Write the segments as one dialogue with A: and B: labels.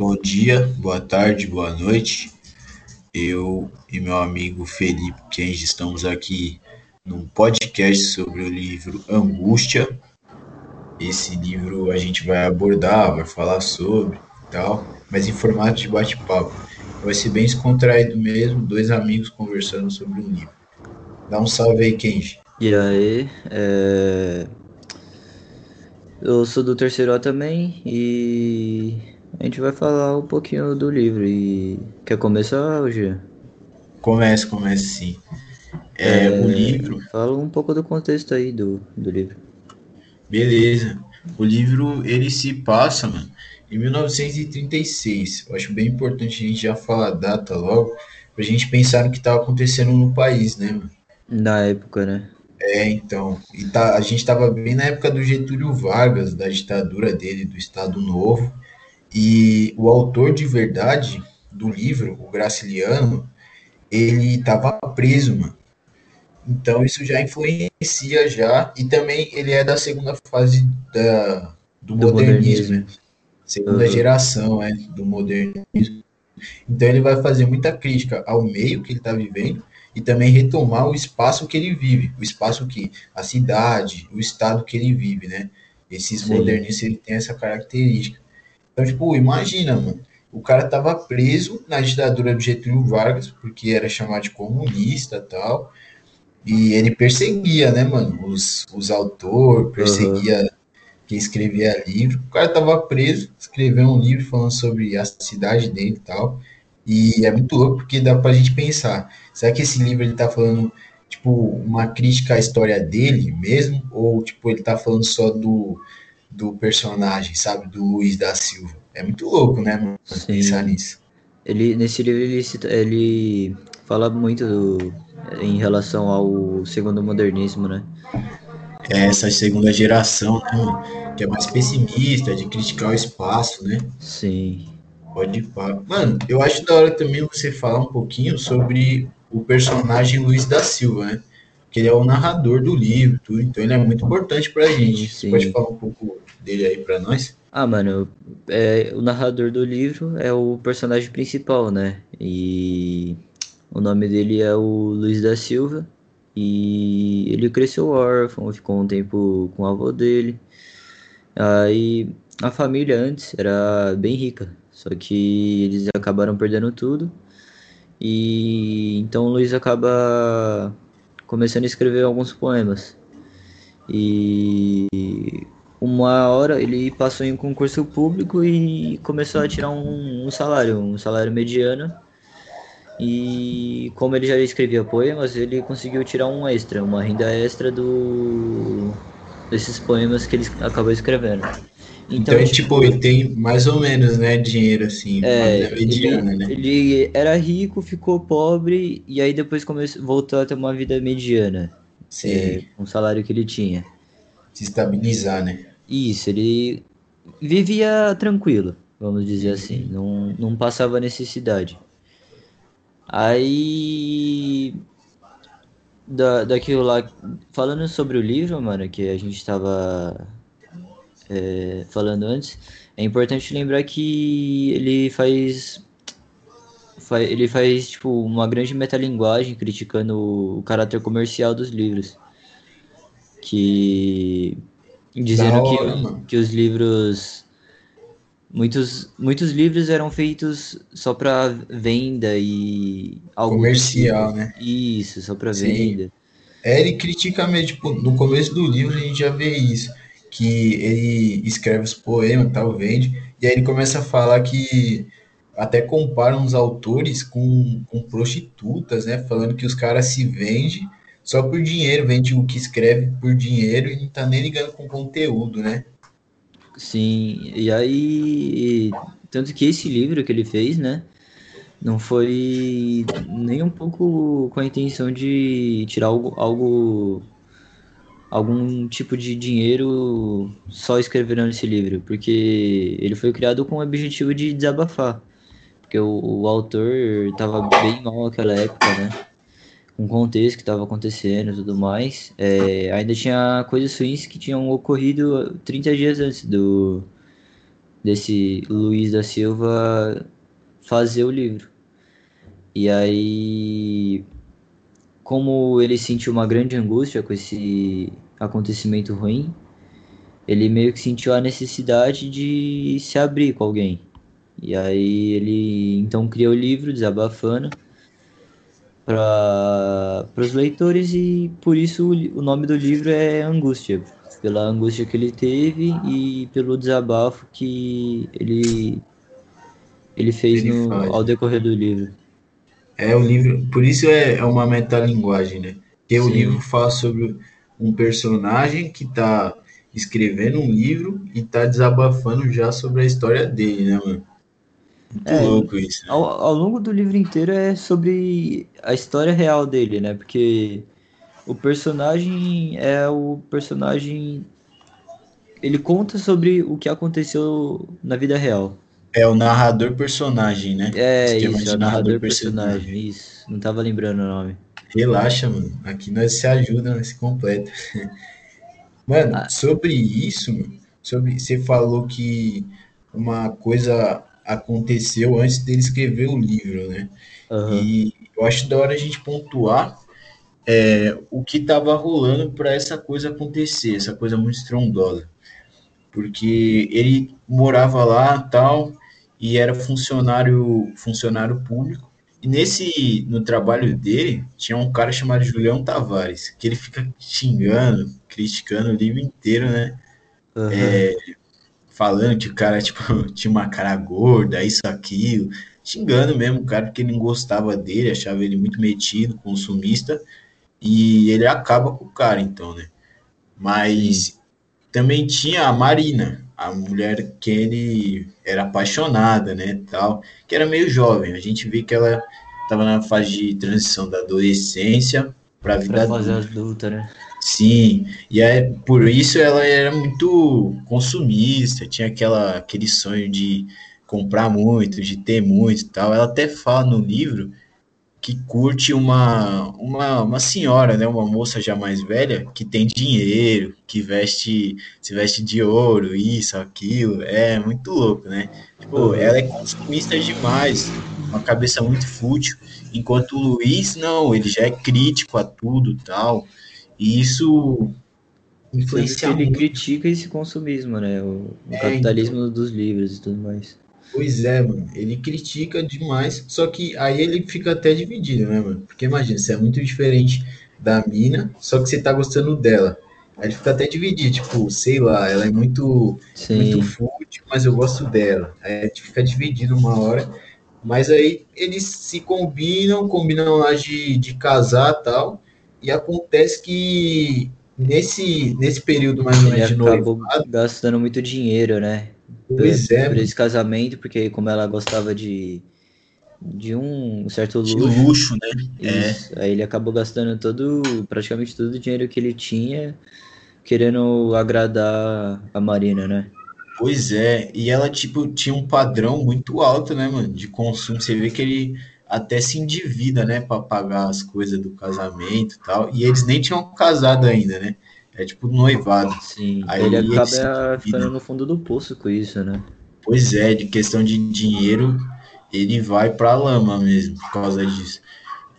A: Bom dia, boa tarde, boa noite. Eu e meu amigo Felipe Kenji estamos aqui num podcast sobre o livro Angústia. Esse livro a gente vai abordar, vai falar sobre tal, mas em formato de bate-papo. Vai ser bem descontraído mesmo, dois amigos conversando sobre um livro. Dá um salve aí, Kenji.
B: E aí, é... eu sou do terceiro A também e a gente vai falar um pouquinho do livro. E quer começar, hoje?
A: Começa, começa sim. É, é, o livro.
B: Fala um pouco do contexto aí do, do livro.
A: Beleza. O livro ele se passa, mano, em 1936. Eu acho bem importante a gente já falar a data logo, pra gente pensar no que estava acontecendo no país, né, mano?
B: Na época, né?
A: É, então. E tá, a gente estava bem na época do Getúlio Vargas, da ditadura dele, do Estado Novo. E o autor de verdade do livro, o Graciliano, ele estava preso, mano. Então isso já influencia já. E também ele é da segunda fase da, do, do modernismo, modernismo. Segunda uhum. geração, é, do modernismo. Então ele vai fazer muita crítica ao meio que ele está vivendo e também retomar o espaço que ele vive, o espaço que a cidade, o estado que ele vive, né? Esses Sim. modernistas ele tem essa característica. Então, tipo, imagina, mano, o cara tava preso na ditadura do Getúlio Vargas, porque era chamado de comunista tal, e ele perseguia, né, mano, os, os autores, perseguia uhum. quem escrevia livro. O cara tava preso, escreveu um livro falando sobre a cidade dele e tal, e é muito louco porque dá pra gente pensar, será que esse livro ele tá falando, tipo, uma crítica à história dele mesmo, ou, tipo, ele tá falando só do do personagem, sabe? Do Luiz da Silva. É muito louco, né, mano? Pensar nisso.
B: Ele, nesse livro ele, ele fala muito do, em relação ao segundo modernismo, né?
A: É essa segunda geração, né, que é mais pessimista, de criticar o espaço, né?
B: Sim.
A: Pode falar. Mano, eu acho da hora também você falar um pouquinho sobre o personagem Luiz da Silva, né? que ele é o narrador do livro, tudo, então ele é muito importante pra gente. Sim. Você pode falar um pouco dele aí pra nós?
B: Ah, mano, é, o narrador do livro é o personagem principal, né? E o nome dele é o Luiz da Silva. E ele cresceu órfão, ficou um tempo com o avô dele. Aí a família antes era bem rica, só que eles acabaram perdendo tudo. E então o Luiz acaba começando a escrever alguns poemas. E uma hora ele passou em um concurso público e começou a tirar um, um salário, um salário mediano. E como ele já escrevia poemas, ele conseguiu tirar um extra, uma renda extra do desses poemas que ele acabou escrevendo.
A: Então, então tipo, ele tem mais ou menos, né, dinheiro assim,
B: é, mediana, ele, né? Ele era rico, ficou pobre e aí depois começou, voltou a ter uma vida mediana. Sim. É, com o salário que ele tinha.
A: Se estabilizar, né?
B: Isso, ele vivia tranquilo, vamos dizer assim, não, não passava necessidade. Aí da, daquilo lá, falando sobre o livro, mano, que a gente tava é, falando antes, é importante lembrar que ele faz, faz ele faz tipo uma grande metalinguagem criticando o caráter comercial dos livros, que dizendo hora, que, que os livros muitos muitos livros eram feitos só para venda e
A: comercial, né?
B: Isso, só para venda.
A: É, ele critica mesmo, tipo, no começo do livro a gente já vê isso que ele escreve os poemas, tal, vende, e aí ele começa a falar que até compara uns autores com, com prostitutas, né? Falando que os caras se vendem só por dinheiro, vende o que escreve por dinheiro e não tá nem ligando com conteúdo, né?
B: Sim, e aí. Tanto que esse livro que ele fez, né? Não foi nem um pouco com a intenção de tirar algo, algo algum tipo de dinheiro só escrevendo esse livro, porque ele foi criado com o objetivo de desabafar, porque o, o autor estava bem mal naquela época, né? O contexto que estava acontecendo e tudo mais. É, ainda tinha coisas ruins que tinham ocorrido 30 dias antes do, desse Luiz da Silva fazer o livro. E aí, como ele sentiu uma grande angústia com esse acontecimento ruim, ele meio que sentiu a necessidade de se abrir com alguém. E aí ele então criou o livro Desabafando para os leitores e por isso o nome do livro é Angústia, pela angústia que ele teve e pelo desabafo que ele ele fez ele no, ao decorrer do livro.
A: É o livro, por isso é, é uma metalinguagem, né? Porque Sim. o livro fala sobre um personagem que está escrevendo um livro e está desabafando já sobre a história dele, né, mano? Muito
B: é, louco isso. Né? Ao, ao longo do livro inteiro é sobre a história real dele, né? Porque o personagem é o personagem. Ele conta sobre o que aconteceu na vida real.
A: É o narrador personagem, né?
B: É, isso, é o narrador personagem. personagem. Isso, não tava lembrando o nome.
A: Relaxa, mano. Aqui nós se ajuda, nós se completa. Mano, ah. sobre isso, sobre você falou que uma coisa aconteceu antes dele escrever o livro, né? Uhum. E eu acho da hora a gente pontuar é, o que estava rolando para essa coisa acontecer, essa coisa muito estrondosa. Porque ele morava lá, tal, e era funcionário funcionário público. E nesse no trabalho dele tinha um cara chamado Julião Tavares, que ele fica xingando, criticando o livro inteiro, né? Uhum. É, falando que o cara tipo, tinha uma cara gorda, isso, aquilo, xingando mesmo o cara porque ele não gostava dele, achava ele muito metido, consumista, e ele acaba com o cara, então, né? Mas também tinha a Marina, a mulher que ele era apaixonada, né, tal, que era meio jovem. A gente vê que ela estava na fase de transição da adolescência para a vida
B: pra adulta. adulta, né?
A: Sim, e é por isso ela era muito consumista, tinha aquela, aquele sonho de comprar muito, de ter muito e tal. Ela até fala no livro que curte uma, uma, uma senhora, né, uma moça já mais velha, que tem dinheiro, que veste, se veste de ouro, isso, aquilo, é muito louco, né? Tipo, ela é consumista demais, uma cabeça muito fútil, enquanto o Luiz, não, ele já é crítico a tudo tal, e isso
B: influencia ele muito. critica esse consumismo, né? O, o é, capitalismo então... dos livros e tudo mais.
A: Pois é, mano. Ele critica demais, só que aí ele fica até dividido, né, mano? Porque imagina, você é muito diferente da mina, só que você tá gostando dela. Aí ele fica até dividido, tipo, sei lá, ela é muito, muito fútil, mas eu gosto dela. Aí fica dividido uma hora. Mas aí eles se combinam, combinam lá de, de casar tal. E acontece que nesse, nesse período mais ou menos de
B: noivado... gastando muito dinheiro, né?
A: Pois
B: por,
A: é.
B: Por esse casamento, porque como ela gostava de, de um certo luxo.
A: De luxo, né?
B: Isso, é. Aí ele acabou gastando todo, praticamente todo o dinheiro que ele tinha, querendo agradar a Marina, né?
A: Pois é, e ela, tipo, tinha um padrão muito alto, né, mano, de consumo. Você vê que ele até se endivida, né, para pagar as coisas do casamento e tal. E eles nem tinham casado ainda, né? É tipo noivado.
B: Sim, Aí ele acaba ficando no fundo do poço com isso, né?
A: Pois é, de questão de dinheiro, ele vai pra lama mesmo por causa disso.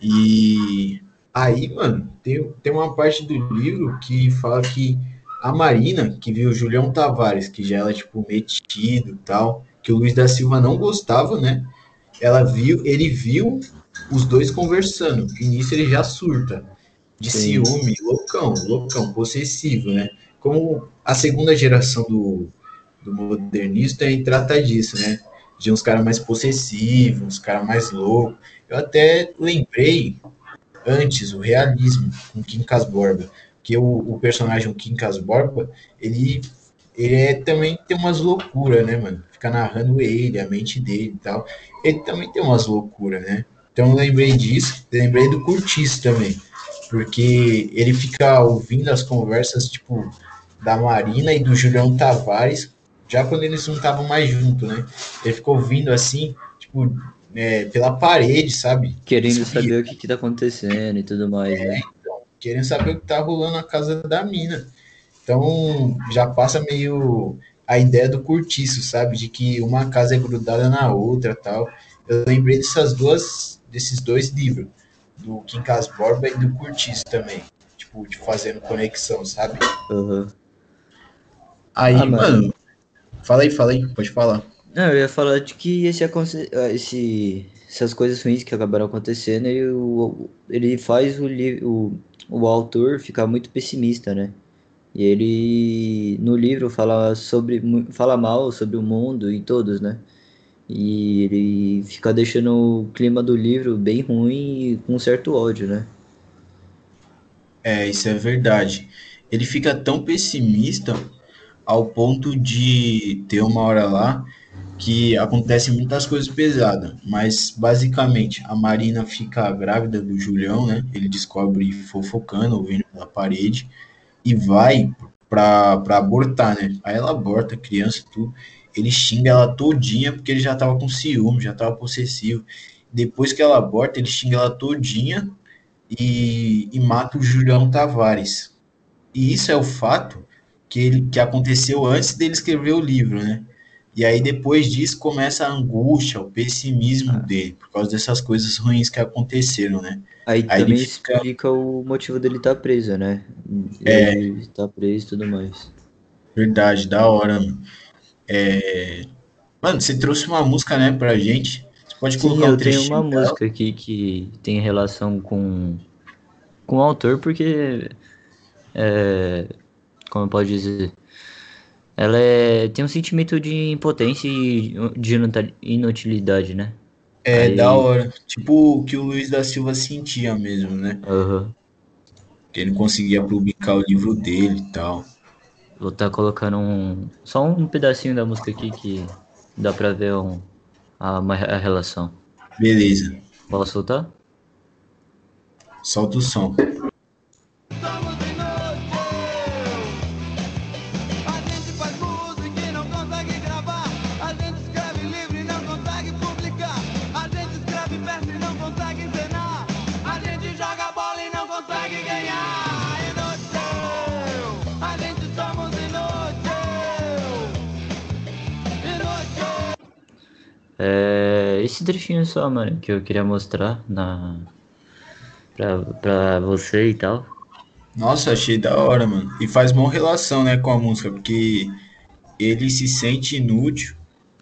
A: E aí, mano, tem, tem uma parte do livro que fala que a Marina, que viu o Julião Tavares, que já era, tipo, metido e tal, que o Luiz da Silva não gostava, né? Ela viu, ele viu os dois conversando, e nisso ele já surta de Sim. ciúme, loucão, loucão, possessivo, né? Como a segunda geração do, do modernista aí trata disso, né? De uns caras mais possessivos, uns caras mais loucos. Eu até lembrei antes o realismo com Quincas Borba, que o, o personagem Quincas Borba, ele, ele é, também tem umas loucuras, né, mano? Fica narrando ele, a mente dele e tal. Ele também tem umas loucuras, né? Então lembrei disso, lembrei do Curtiço também porque ele fica ouvindo as conversas, tipo, da Marina e do Julião Tavares, já quando eles não estavam mais juntos, né? Ele ficou ouvindo assim, tipo, é, pela parede, sabe?
B: Querendo saber o que, que tá acontecendo e tudo mais, é, né?
A: Então, querendo saber o que tá rolando na casa da mina. Então, já passa meio. a ideia do curtiço, sabe? De que uma casa é grudada na outra tal. Eu lembrei dessas duas, desses dois livros, do Quincas Borba e do Curtiço também. Tipo, de fazendo conexão, sabe?
B: Uhum.
A: Aí, ah, mano, fala aí, fala aí, pode falar.
B: Não, eu ia falar de que esse, esse, essas coisas ruins que acabaram acontecendo, ele, ele faz o, o, o autor ficar muito pessimista, né? E ele no livro fala sobre fala mal sobre o mundo e todos, né? E ele fica deixando o clima do livro bem ruim e com certo ódio, né?
A: É, isso é verdade. Ele fica tão pessimista ao ponto de ter uma hora lá que acontecem muitas coisas pesadas, mas basicamente a Marina fica grávida do Julião, né? Ele descobre fofocando, ouvindo pela parede e vai pra, pra abortar, né? Aí ela aborta a criança, tudo. Ele xinga ela todinha porque ele já tava com ciúme, já tava possessivo. Depois que ela aborta, ele xinga ela todinha e, e mata o Julião Tavares. E isso é o fato que, ele, que aconteceu antes dele escrever o livro, né? E aí depois disso começa a angústia, o pessimismo ah. dele, por causa dessas coisas ruins que aconteceram, né?
B: Aí, aí também fica... explica o motivo dele estar tá preso, né? É. Ele está preso e tudo mais.
A: Verdade, da hora, mano. É... Mano, você trouxe uma música, né, pra gente. Você
B: pode colocar Sim, um eu tenho uma dela? música aqui que tem relação com, com o autor, porque... É... Como pode dizer? Ela é, tem um sentimento de impotência e de inutilidade, né?
A: É, Aí... da hora. Tipo o que o Luiz da Silva sentia mesmo, né?
B: Uhum.
A: Que ele conseguia publicar o livro dele e tal.
B: Vou estar tá colocando um. Só um pedacinho da música aqui que dá pra ver um, a, a relação.
A: Beleza.
B: Posso soltar?
A: Solta o som.
B: Trechinho só, mano, que eu queria mostrar na pra, pra você e tal.
A: Nossa, achei da hora, mano. E faz boa relação, né, com a música, porque ele se sente inútil.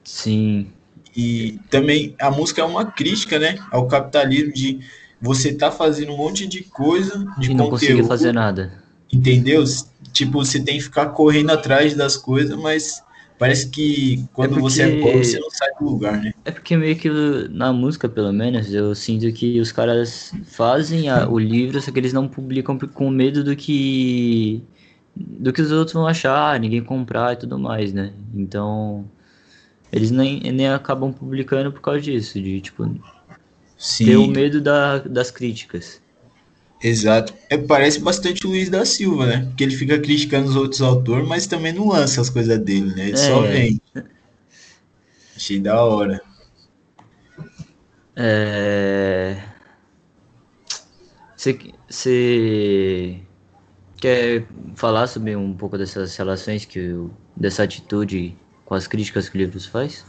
B: Sim.
A: E também a música é uma crítica, né, ao capitalismo de você tá fazendo um monte de coisa de
B: e não conseguir fazer nada.
A: Entendeu? Tipo, você tem que ficar correndo atrás das coisas, mas Parece que quando é porque... você é pobre, você não sai do lugar, né?
B: É porque meio que na música, pelo menos, eu sinto que os caras fazem a, o livro, só que eles não publicam com medo do que do que os outros vão achar, ninguém comprar e tudo mais, né? Então, eles nem, nem acabam publicando por causa disso, de tipo Sim. ter o medo da, das críticas.
A: Exato. É, parece bastante o Luiz da Silva, né? Porque ele fica criticando os outros autores, mas também não lança as coisas dele, né? Ele é. só vem. Achei da hora.
B: É... Você quer falar sobre um pouco dessas relações que dessa atitude com as críticas que o livro faz?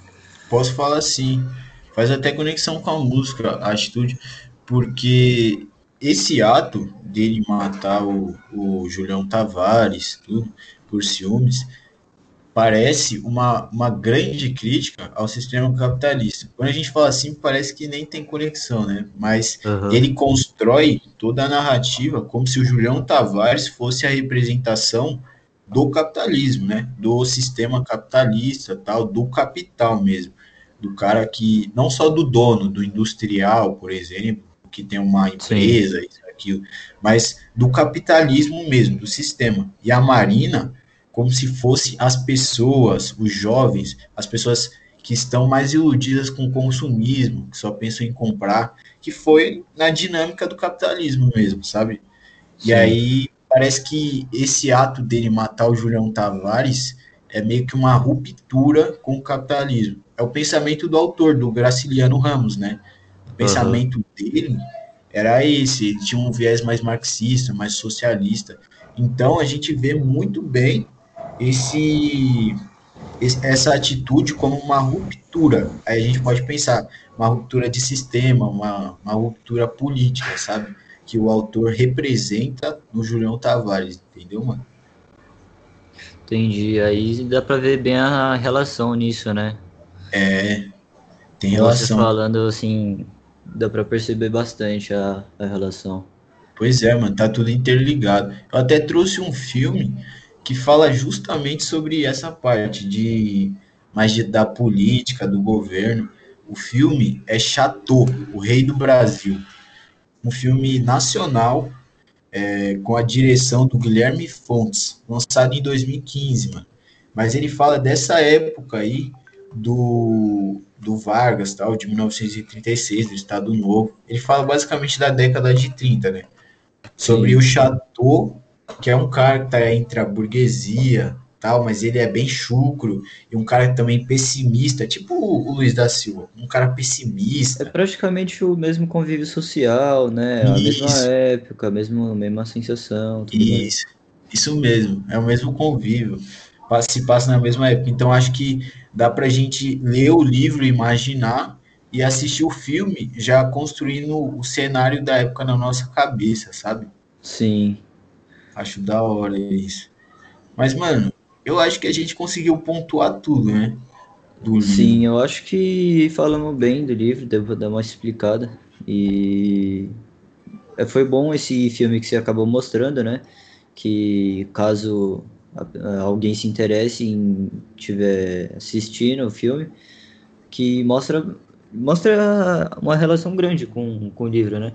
A: Posso falar sim. Faz até conexão com a música, a atitude, porque esse ato dele matar o, o Julião Tavares, tudo, por ciúmes, parece uma, uma grande crítica ao sistema capitalista. Quando a gente fala assim, parece que nem tem conexão, né? Mas uhum. ele constrói toda a narrativa como se o Julião Tavares fosse a representação do capitalismo, né? Do sistema capitalista, tal, do capital mesmo, do cara que não só do dono, do industrial, por exemplo, que tem uma empresa, Sim. isso, aquilo, mas do capitalismo mesmo, do sistema. E a Marina, como se fosse as pessoas, os jovens, as pessoas que estão mais iludidas com o consumismo, que só pensam em comprar, que foi na dinâmica do capitalismo mesmo, sabe? Sim. E aí parece que esse ato dele matar o Julião Tavares é meio que uma ruptura com o capitalismo. É o pensamento do autor, do Graciliano Ramos, né? Pensamento uhum. dele era esse, ele tinha um viés mais marxista, mais socialista. Então a gente vê muito bem esse essa atitude como uma ruptura. Aí a gente pode pensar, uma ruptura de sistema, uma, uma ruptura política, sabe? Que o autor representa no Julião Tavares, entendeu, mano?
B: Entendi. Aí dá pra ver bem a relação nisso, né?
A: É, tem relação.
B: Você falando assim, dá pra perceber bastante a, a relação.
A: Pois é, mano, tá tudo interligado. Eu até trouxe um filme que fala justamente sobre essa parte de mais de, da política, do governo. O filme é Chateau, o Rei do Brasil. Um filme nacional é, com a direção do Guilherme Fontes, lançado em 2015, mano. Mas ele fala dessa época aí do, do Vargas, tal, de 1936, do Estado Novo. Ele fala basicamente da década de 30, né? Sobre Sim. o Chateau que é um cara que tá entre a burguesia, tal, mas ele é bem chucro e um cara também pessimista, tipo o Luiz da Silva, um cara pessimista.
B: É praticamente o mesmo convívio social, né? A isso. mesma época, a mesma, a mesma sensação.
A: isso, mais. isso mesmo, é o mesmo convívio, se passa na mesma época. Então acho que dá pra gente ler o livro, imaginar e assistir o filme já construindo o cenário da época na nossa cabeça, sabe?
B: Sim.
A: Acho da hora isso. Mas, mano, eu acho que a gente conseguiu pontuar tudo, né?
B: Sim, eu acho que falamos bem do livro, devo dar uma explicada. E é, foi bom esse filme que você acabou mostrando, né? Que caso alguém se interesse em tiver assistindo o filme, que mostra mostra uma relação grande com, com o livro, né?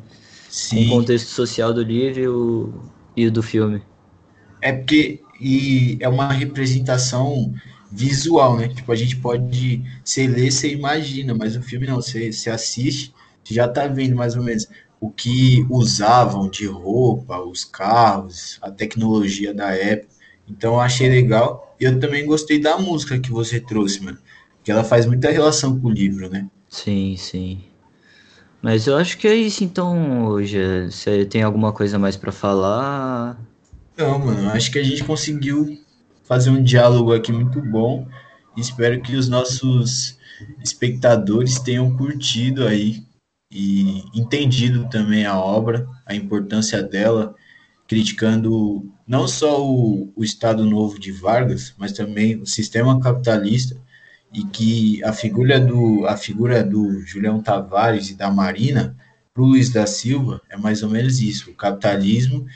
B: Sim. Com o contexto social do livro e o do filme.
A: É porque e é uma representação visual, né? Tipo, a gente pode, você lê, você imagina, mas o filme não, você, você assiste, você já tá vendo mais ou menos o que usavam de roupa, os carros, a tecnologia da época. Então eu achei legal. E eu também gostei da música que você trouxe, mano. Que ela faz muita relação com o livro, né?
B: Sim, sim. Mas eu acho que é isso então hoje. Você tem alguma coisa mais para falar?
A: Não, mano, acho que a gente conseguiu fazer um diálogo aqui muito bom. Espero que os nossos espectadores tenham curtido aí e entendido também a obra, a importância dela, criticando não só o, o Estado Novo de Vargas, mas também o sistema capitalista e que a figura do, a figura do Julião Tavares e da Marina para o Luiz da Silva é mais ou menos isso, o capitalismo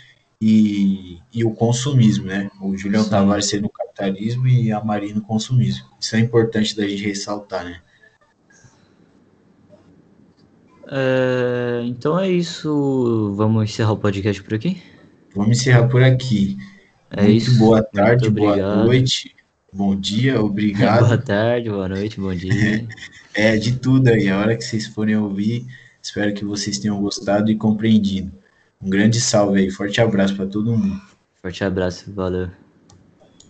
A: e, e o consumismo, né? O Julião Sim. Tavares sendo o capitalismo e a Marina o consumismo. Isso é importante da gente ressaltar, né?
B: É, então é isso. Vamos encerrar o podcast por aqui?
A: Vamos encerrar por aqui. É Muito isso. boa tarde, boa noite. Bom dia, obrigado.
B: Boa tarde, boa noite, bom dia.
A: é, de tudo aí. A hora que vocês forem ouvir, espero que vocês tenham gostado e compreendido. Um grande salve aí, forte abraço para todo mundo.
B: Forte abraço, valeu.